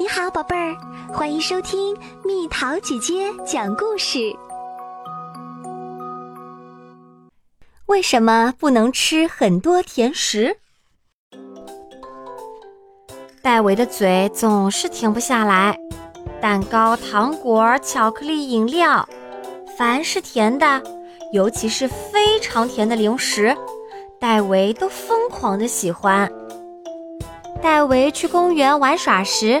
你好，宝贝儿，欢迎收听蜜桃姐姐讲故事。为什么不能吃很多甜食？戴维的嘴总是停不下来，蛋糕、糖果、巧克力、饮料，凡是甜的，尤其是非常甜的零食，戴维都疯狂的喜欢。戴维去公园玩耍时。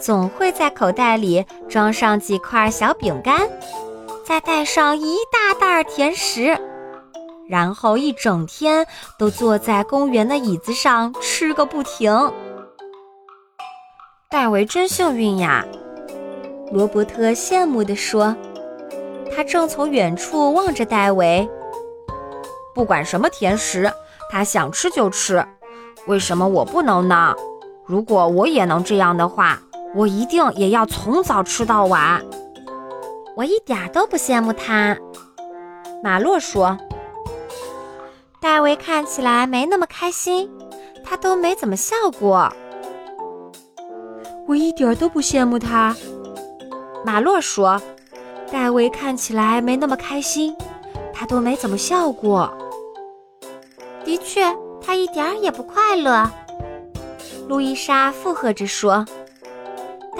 总会在口袋里装上几块小饼干，再带上一大袋甜食，然后一整天都坐在公园的椅子上吃个不停。戴维真幸运呀，罗伯特羡慕地说。他正从远处望着戴维。不管什么甜食，他想吃就吃。为什么我不能呢？如果我也能这样的话。我一定也要从早吃到晚。我一点都不羡慕他。马洛说：“戴维看起来没那么开心，他都没怎么笑过。”我一点都不羡慕他。马洛说：“戴维看起来没那么开心，他都没怎么笑过。”的确，他一点也不快乐。路易莎附和着说。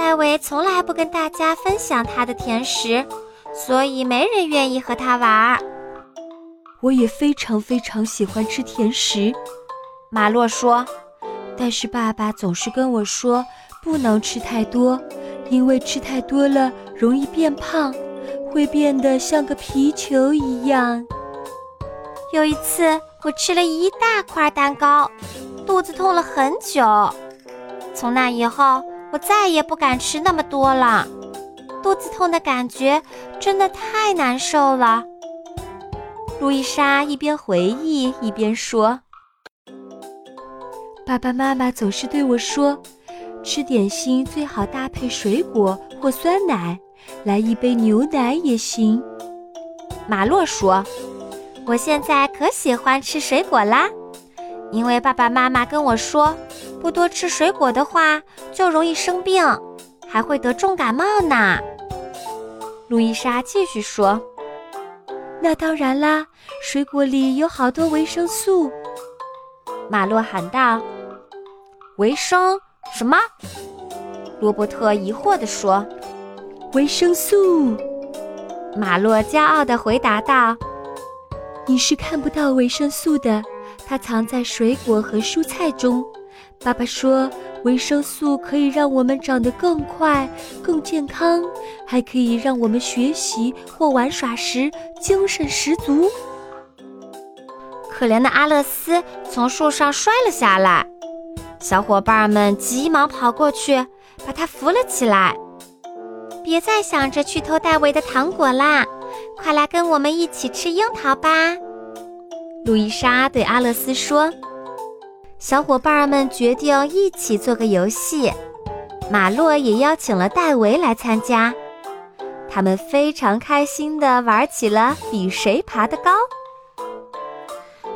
戴维从来不跟大家分享他的甜食，所以没人愿意和他玩。我也非常非常喜欢吃甜食，马洛说。但是爸爸总是跟我说不能吃太多，因为吃太多了容易变胖，会变得像个皮球一样。有一次我吃了一大块蛋糕，肚子痛了很久。从那以后。我再也不敢吃那么多了，肚子痛的感觉真的太难受了。路易莎一边回忆一边说：“爸爸妈妈总是对我说，吃点心最好搭配水果或酸奶，来一杯牛奶也行。”马洛说：“我现在可喜欢吃水果啦，因为爸爸妈妈跟我说。”不多吃水果的话，就容易生病，还会得重感冒呢。路易莎继续说：“那当然啦，水果里有好多维生素。”马洛喊道：“维生什么？”罗伯特疑惑地说：“维生素。”马洛骄傲地回答道：“你是看不到维生素的，它藏在水果和蔬菜中。”爸爸说，维生素可以让我们长得更快、更健康，还可以让我们学习或玩耍时精神十足。可怜的阿乐斯从树上摔了下来，小伙伴们急忙跑过去，把他扶了起来。别再想着去偷戴维的糖果啦，快来跟我们一起吃樱桃吧！路易莎对阿乐斯说。小伙伴们决定一起做个游戏，马洛也邀请了戴维来参加。他们非常开心地玩起了比谁爬得高。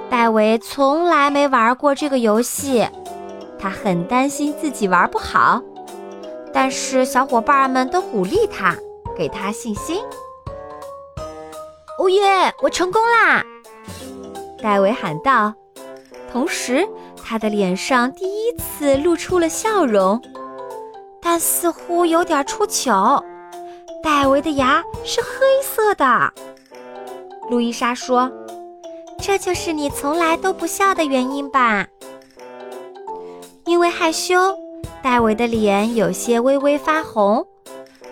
戴维从来没玩过这个游戏，他很担心自己玩不好，但是小伙伴们都鼓励他，给他信心。哦耶！我成功啦！戴维喊道，同时。他的脸上第一次露出了笑容，但似乎有点出糗。戴维的牙是黑色的。路易莎说：“这就是你从来都不笑的原因吧？”因为害羞，戴维的脸有些微微发红，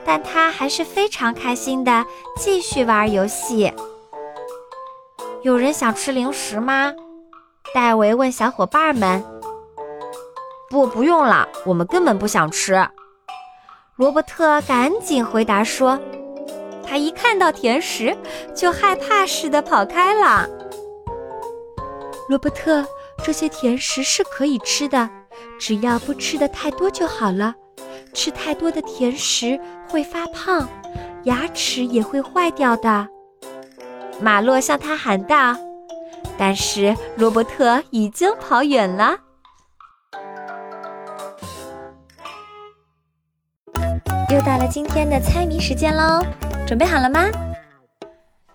但他还是非常开心的继续玩游戏。有人想吃零食吗？戴维问小伙伴们：“不，不用了，我们根本不想吃。”罗伯特赶紧回答说：“他一看到甜食就害怕似的跑开了。”罗伯特，这些甜食是可以吃的，只要不吃的太多就好了。吃太多的甜食会发胖，牙齿也会坏掉的。马洛向他喊道。但是罗伯特已经跑远了。又到了今天的猜谜时间喽，准备好了吗？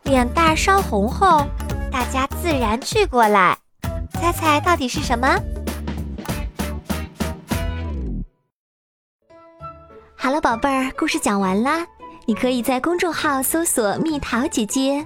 脸蛋烧红后，大家自然聚过来，猜猜到底是什么？好了，宝贝儿，故事讲完啦。你可以在公众号搜索“蜜桃姐姐”，